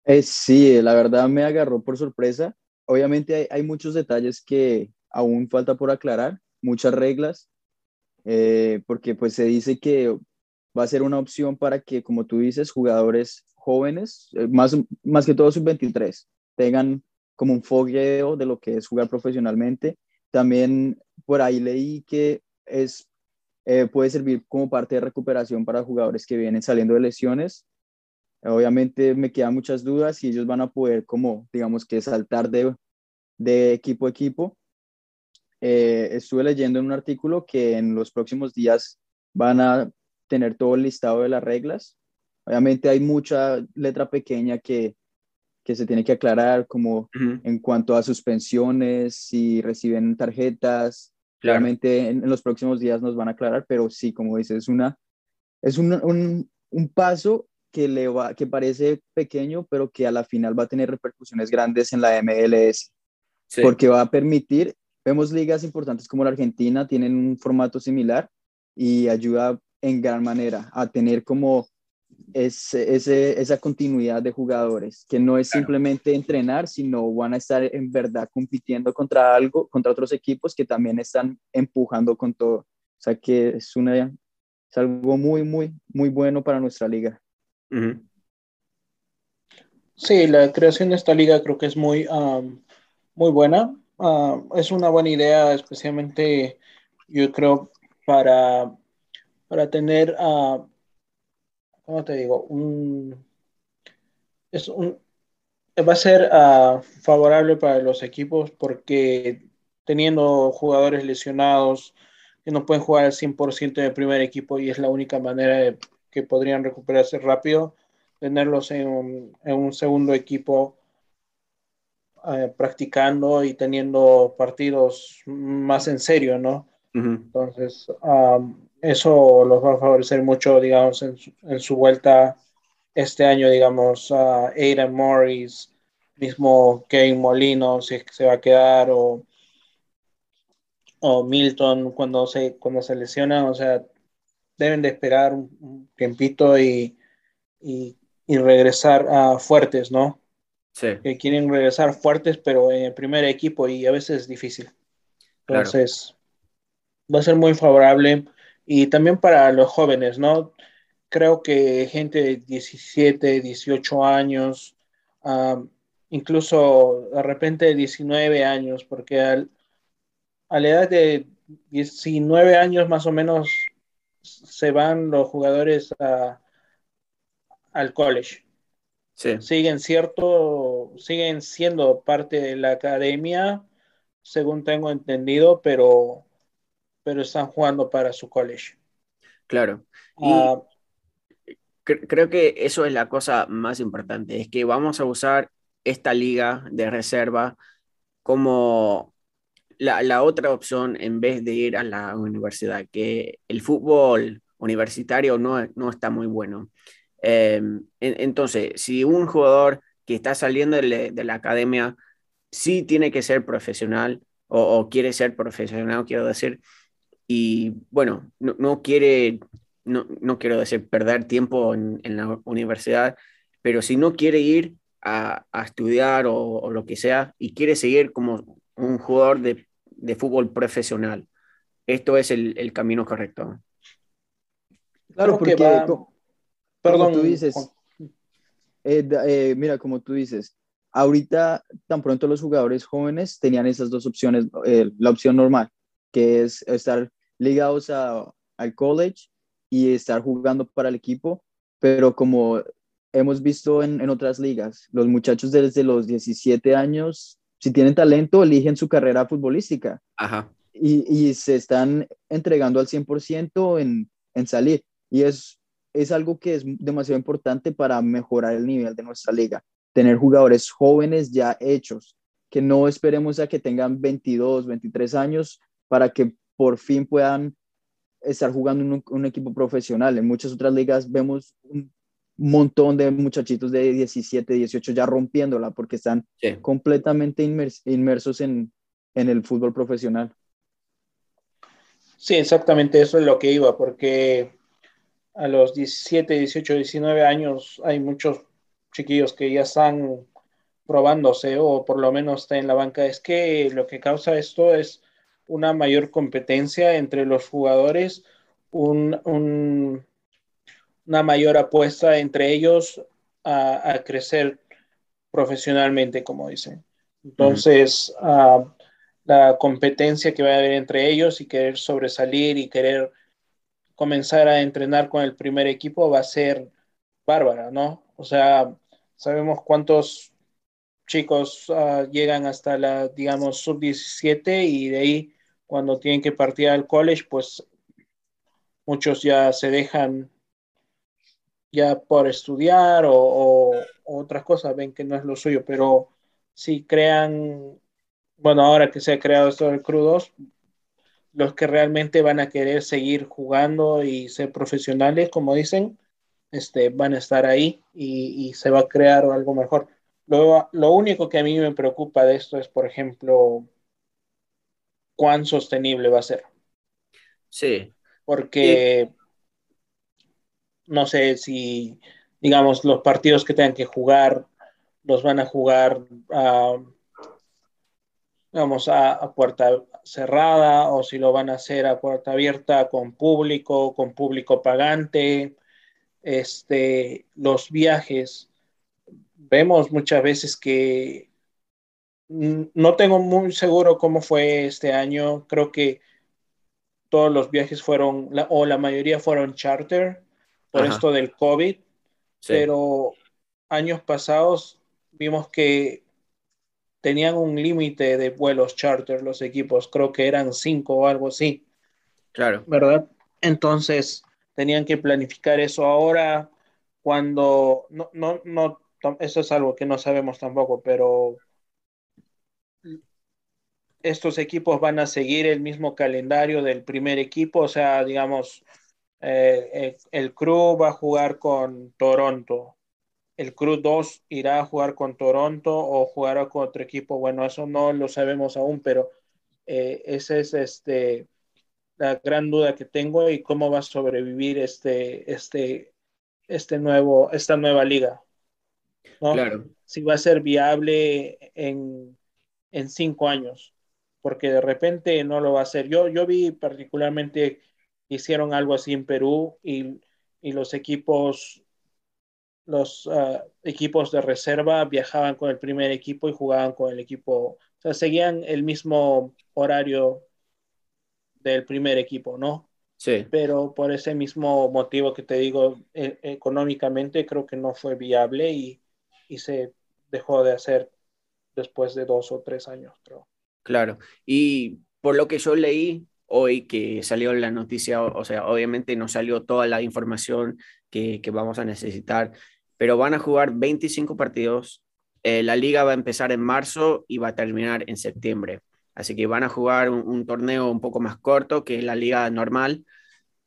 Speaker 2: Eh, sí, la verdad me agarró por sorpresa. Obviamente hay muchos detalles que aún falta por aclarar, muchas reglas, eh, porque pues se dice que va a ser una opción para que, como tú dices, jugadores jóvenes, eh, más, más que todo sub-23, tengan como un fogueo de lo que es jugar profesionalmente. También por ahí leí que es, eh, puede servir como parte de recuperación para jugadores que vienen saliendo de lesiones. Obviamente me quedan muchas dudas y ellos van a poder como, digamos que saltar de, de equipo a equipo eh, estuve leyendo en un artículo que en los próximos días van a tener todo el listado de las reglas. Obviamente hay mucha letra pequeña que, que se tiene que aclarar, como uh -huh. en cuanto a suspensiones, si reciben tarjetas. Claro. Claramente en, en, los próximos días nos van a aclarar, pero sí, como dices, es, una, es un, un, un paso que, le va, que parece pequeño, pero que a la final va a tener repercusiones grandes en la MLS, sí. porque va a permitir Vemos ligas importantes como la Argentina, tienen un formato similar y ayuda en gran manera a tener como ese, ese, esa continuidad de jugadores, que no es claro. simplemente entrenar, sino van a estar en verdad compitiendo contra algo, contra otros equipos que también están empujando con todo. O sea que es, una, es algo muy, muy, muy bueno para nuestra liga.
Speaker 3: Uh -huh. Sí, la creación de esta liga creo que es muy, um, muy buena. Uh, es una buena idea, especialmente yo creo para, para tener, uh, ¿cómo te digo? Un, es un, va a ser uh, favorable para los equipos porque teniendo jugadores lesionados que no pueden jugar al 100% de primer equipo y es la única manera de, que podrían recuperarse rápido, tenerlos en un, en un segundo equipo eh, practicando y teniendo partidos más en serio, ¿no? Uh -huh. Entonces, um, eso los va a favorecer mucho, digamos, en su, en su vuelta este año, digamos, uh, Aidan Morris, mismo Kevin Molino, si es que se va a quedar, o, o Milton cuando se, cuando se lesionan, o sea, deben de esperar un, un tiempito y, y, y regresar uh, fuertes, ¿no?
Speaker 1: Sí.
Speaker 3: que quieren regresar fuertes, pero en el primer equipo y a veces es difícil. Entonces, claro. va a ser muy favorable y también para los jóvenes, ¿no? Creo que gente de 17, 18 años, um, incluso de repente 19 años, porque al, a la edad de 19 años más o menos se van los jugadores a, al college sí. siguen cierto, siguen siendo parte de la academia, según tengo entendido, pero, pero están jugando para su college.
Speaker 1: Claro. Y uh, cre creo que eso es la cosa más importante, es que vamos a usar esta liga de reserva como la, la, otra opción en vez de ir a la universidad, que el fútbol universitario no, no está muy bueno. Eh, entonces, si un jugador que está saliendo de, de, la academia sí tiene que ser profesional o, o quiere ser profesional, quiero decir, y bueno, no, no, quiere, no, no quiero decir perder tiempo en, en, la universidad, pero si no quiere ir a, a estudiar o, o, lo que sea y quiere seguir como un jugador de, de fútbol profesional, esto es el, el camino correcto.
Speaker 2: Claro, porque va... como, Perdón, tú dices, eh, eh, mira, como tú dices, ahorita tan pronto los jugadores jóvenes tenían esas dos opciones, eh, la opción normal, que es estar ligados a, al college y estar jugando para el equipo, pero como hemos visto en, en, otras ligas, los muchachos desde los 17 años, si tienen talento, eligen su carrera futbolística.
Speaker 1: Ajá.
Speaker 2: Y, y se están entregando al 100% en, en salir. Y es, es algo que es demasiado importante para mejorar el nivel de nuestra liga. Tener jugadores jóvenes ya hechos, que no esperemos a que tengan 22, 23 años para que por fin puedan estar jugando en un, un, equipo profesional. En muchas otras ligas vemos un montón de muchachitos de 17, 18 ya rompiéndola porque están sí. completamente inmers inmersos en, en el fútbol profesional.
Speaker 3: Sí, exactamente eso es lo que iba, porque a los 17, 18, 19 años hay muchos chiquillos que ya están probándose o por lo menos está en la banca. Es que lo que causa esto es una mayor competencia entre los jugadores, un, un, una mayor apuesta entre ellos a, a, crecer profesionalmente, como dicen. Entonces, uh -huh. uh, la competencia que va a haber entre ellos y querer sobresalir y querer comenzar a entrenar con el primer equipo va a ser bárbara, ¿no? O sea, sabemos cuántos chicos uh, llegan hasta la, digamos, sub-17 y de ahí cuando tienen que partir al college, pues muchos ya se dejan ya por estudiar o, o, o, otras cosas, ven que no es lo suyo, pero si crean, bueno, ahora que se ha creado esto del crudos, los que realmente van a querer seguir jugando y ser profesionales, como dicen, este, van a estar ahí y, y se va a crear algo mejor. Lo, lo único que a mí me preocupa de esto es, por ejemplo, cuán sostenible va a ser.
Speaker 1: Sí.
Speaker 3: Porque sí. no sé si, digamos, los partidos que tengan que jugar los van a jugar, uh, digamos, a, a, puerta cerrada o si lo van a hacer a puerta abierta con público, con público pagante. Este, los viajes, vemos muchas veces que no tengo muy seguro cómo fue este año. Creo que todos los viajes fueron, o la mayoría fueron charter por Ajá. esto del COVID. Sí. Pero años pasados vimos que tenían un límite de vuelos charter los equipos. Creo que eran cinco o algo así.
Speaker 1: Claro.
Speaker 3: ¿Verdad? Entonces tenían que planificar eso ahora cuando no, no, no, eso es algo que no sabemos tampoco, pero estos equipos van a seguir el mismo calendario del primer equipo, o sea, digamos, eh, el, el Crew va a jugar con Toronto, el Crew 2 irá a jugar con Toronto o jugará con otro equipo, bueno, eso no lo sabemos aún, pero eh, esa es este, la gran duda que tengo y cómo va a sobrevivir este, este, este nuevo, esta nueva liga. ¿no?
Speaker 1: Claro.
Speaker 3: Si va a ser viable en, en cinco años porque de repente no lo va a hacer. Yo, yo vi particularmente hicieron algo así en Perú y, y los equipos los uh, equipos de reserva viajaban con el primer equipo y jugaban con el equipo, o sea, seguían el mismo horario del primer equipo, ¿no?
Speaker 1: Sí.
Speaker 3: Pero por ese mismo motivo que te digo, e económicamente creo que no fue viable y, y se dejó de hacer después de dos o tres años, creo.
Speaker 1: Claro, y por lo que yo leí hoy que salió la noticia, o sea, obviamente no salió toda la información que, que vamos a necesitar, pero van a jugar 25 partidos, eh, la liga va a empezar en marzo y va a terminar en septiembre, así que van a jugar un, torneo un poco más corto que la liga normal,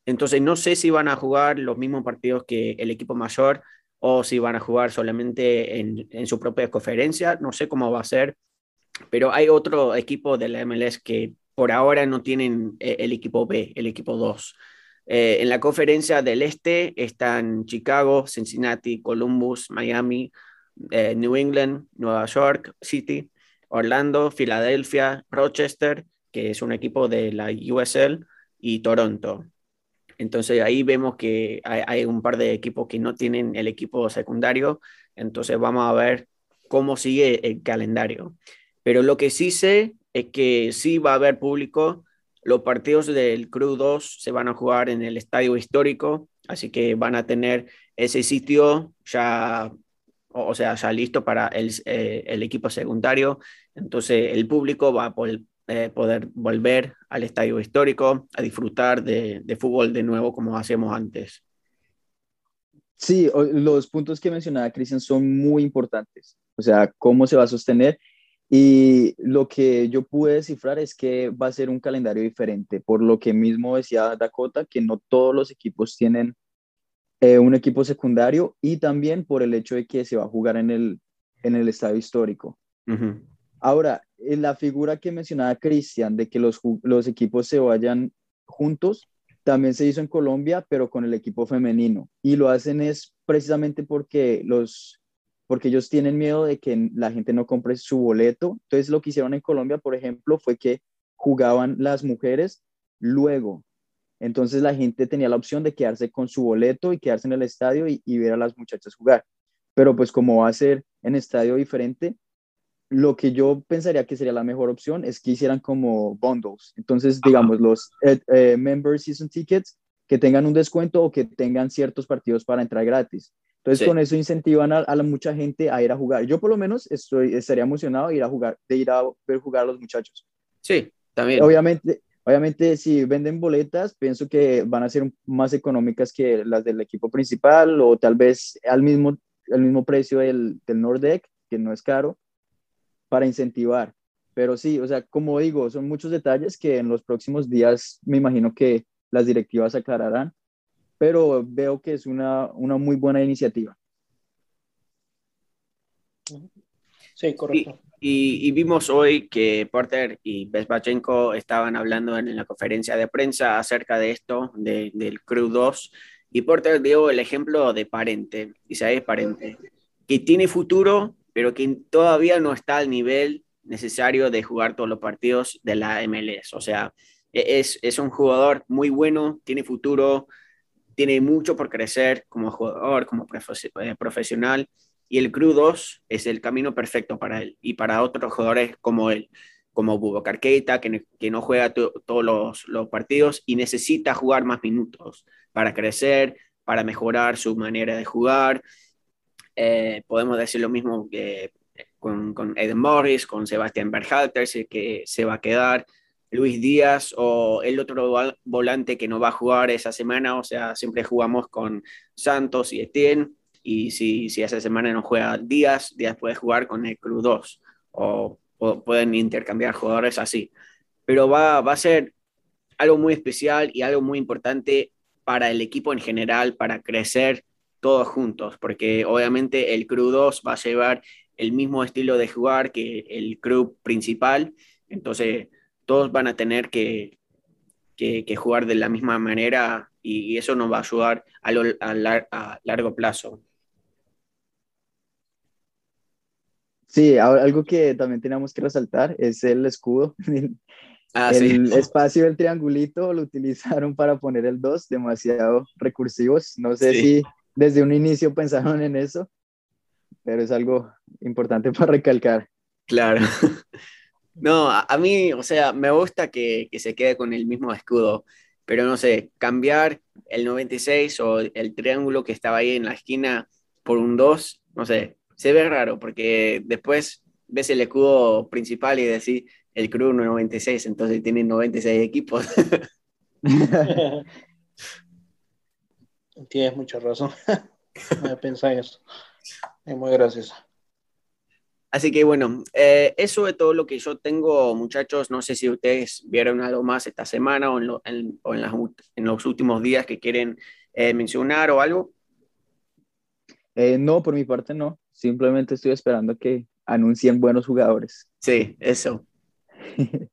Speaker 1: entonces no sé si van a jugar los mismos partidos que el equipo mayor o si van a jugar solamente en, en su propia conferencia, no sé cómo va a ser, pero hay otro equipo de la MLS que por ahora no tienen eh, el equipo B, el equipo 2. Eh, en la conferencia del este están Chicago, Cincinnati, Columbus, Miami, eh, New England, Nueva York City, Orlando, Filadelfia, Rochester, que es un equipo de la USL, y Toronto. Entonces ahí vemos que hay, un par de equipos que no tienen el equipo secundario, entonces vamos a ver cómo sigue el calendario. Pero lo que sí sé es que sí va a haber público. Los partidos del Crew 2 se van a jugar en el estadio histórico, así que van a tener ese sitio ya, o sea, ya listo para el, eh, el equipo secundario. Entonces el público va a poder, eh, poder volver al estadio histórico a disfrutar de, de fútbol de nuevo como hacíamos antes.
Speaker 2: Sí, los puntos que mencionaba Cristian son muy importantes. O sea, cómo se va a sostener. Y lo que yo pude descifrar es que va a ser un calendario diferente, por lo que mismo decía Dakota, que no todos los equipos tienen eh, un equipo secundario y también por el hecho de que se va a jugar en el, en el estadio histórico. Ahora, en la figura que mencionaba Cristian, de que los, los equipos se vayan juntos, también se hizo en Colombia, pero con el equipo femenino. Y lo hacen es precisamente porque los porque ellos tienen miedo de que la gente no compre su boleto. Entonces, lo que hicieron en Colombia, por ejemplo, fue que jugaban las mujeres luego. Entonces, la gente tenía la opción de quedarse con su boleto y quedarse en el estadio y, y ver a las muchachas jugar. Pero pues como va a ser en estadio diferente, lo que yo pensaría que sería la mejor opción es que hicieran como bundles. Entonces, digamos, los eh, eh, member season tickets que tengan un descuento o que tengan ciertos partidos para entrar gratis. Entonces, con eso incentivan a, la mucha gente a ir a jugar. Yo por lo menos estoy, estaría emocionado de ir a jugar, de ir a ver jugar a los muchachos.
Speaker 1: Sí, también.
Speaker 2: Obviamente, obviamente si venden boletas, pienso que van a ser más económicas que las del equipo principal o tal vez al mismo, al mismo precio del, del Nordec, que no es caro para incentivar. Pero sí, o sea, como digo, son muchos detalles que en los próximos días me imagino que las directivas aclararán, pero veo que es una, una muy buena iniciativa.
Speaker 3: Sí, correcto.
Speaker 1: Y, vimos hoy que Porter y Bespachenko estaban hablando en, la conferencia de prensa acerca de esto, del Crew 2, y Porter dio el ejemplo de Parente, Isaías Parente, que tiene futuro, pero que todavía no está al nivel necesario de jugar todos los partidos de la MLS. O sea, e-, es, es un jugador muy bueno, tiene futuro, tiene mucho por crecer como jugador, como eh, profesional, y el Crew 2 es el camino perfecto para él y para otros jugadores como él, como Bubo Keita, que, que no juega todos los, partidos y necesita jugar más minutos para crecer, para mejorar su manera de jugar. Eh, podemos decir lo mismo que con, con Eden Morris, con Sebastián Berhalter, que se va a quedar, Luis Díaz o el otro volante que no va a jugar esa semana, o sea, siempre jugamos con Santos y Etienne, y si, si esa semana no juega Díaz, Díaz puede jugar con el Cruz 2, o, pueden intercambiar jugadores así. Pero va, va a ser algo muy especial y algo muy importante para el equipo en general, para crecer todos juntos, porque obviamente el Crew 2 va a llevar el mismo estilo de jugar que el Crew principal, entonces todos van a tener que, que, jugar de la misma manera y, eso nos va a ayudar a, a, largo plazo.
Speaker 2: Sí, algo que también tenemos que resaltar es el escudo. Ah, el espacio del triangulito lo utilizaron para poner el 2, demasiado recursivos. No sé si desde un inicio pensaron en eso, pero es algo importante para recalcar.
Speaker 1: Claro. No, a, mí, o sea, me gusta que, que, se quede con el mismo escudo, pero no sé, cambiar el 96 o el triángulo que estaba ahí en la esquina por un 2, no sé, se ve raro porque después ves el escudo principal y decís el Crew 96, entonces tienen 96 equipos.
Speaker 3: Tienes mucha razón. Me pensé eso. Es muy gracioso.
Speaker 1: Así que bueno, eh, eso es todo lo que yo tengo, muchachos. No sé si ustedes vieron algo más esta semana o en, los últimos días que quieren eh, mencionar o algo.
Speaker 2: Eh, no, por mi parte no. Simplemente estoy esperando que anuncien buenos jugadores.
Speaker 1: Sí, eso.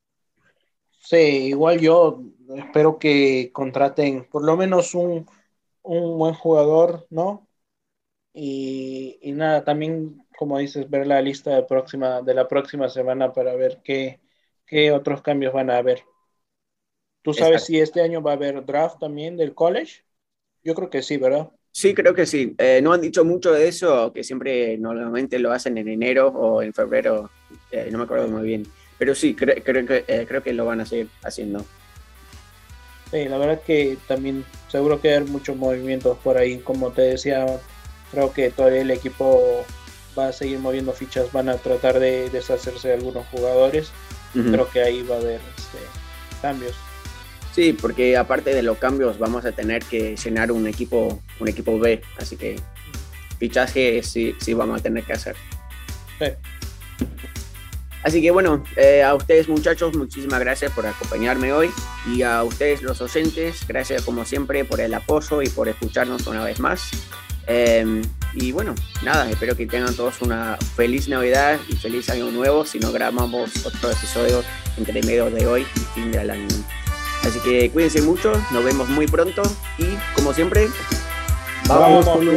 Speaker 3: sí, igual yo espero que contraten por lo menos un, un buen jugador, ¿no? Y, y, nada, también, como dices, ver la lista de, próxima, de la próxima semana para ver qué, qué otros cambios van a haber. ¿Tú sabes si este año va a haber draft también del college? Yo creo que sí, ¿verdad?
Speaker 1: Sí, creo que sí. Eh, no han dicho mucho de eso, que siempre normalmente lo hacen en enero o en febrero, eh, no me acuerdo muy bien. Pero sí, creo, que, eh, creo que lo van a seguir haciendo.
Speaker 3: Sí, la verdad que también seguro que hay muchos movimientos por ahí. Como te decía, creo que todavía el equipo va a seguir moviendo fichas, van a tratar de deshacerse de algunos jugadores. Creo que ahí va a haber este, cambios.
Speaker 1: Sí, porque aparte de los cambios vamos a tener que llenar un equipo, un equipo B, así que fichaje sí, sí vamos a tener que hacer. Sí. Así que bueno, eh, a ustedes muchachos, muchísimas gracias por acompañarme hoy y a ustedes los oyentes, gracias como siempre por el apoyo y por escucharnos una vez más. Em, y bueno, nada, espero que tengan todos una feliz Navidad y feliz Año Nuevo. Si no grabamos otro episodio entre medio de hoy y fin del año. Así que cuídense mucho, nos vemos muy pronto y como siempre, vamos,
Speaker 3: vamos con los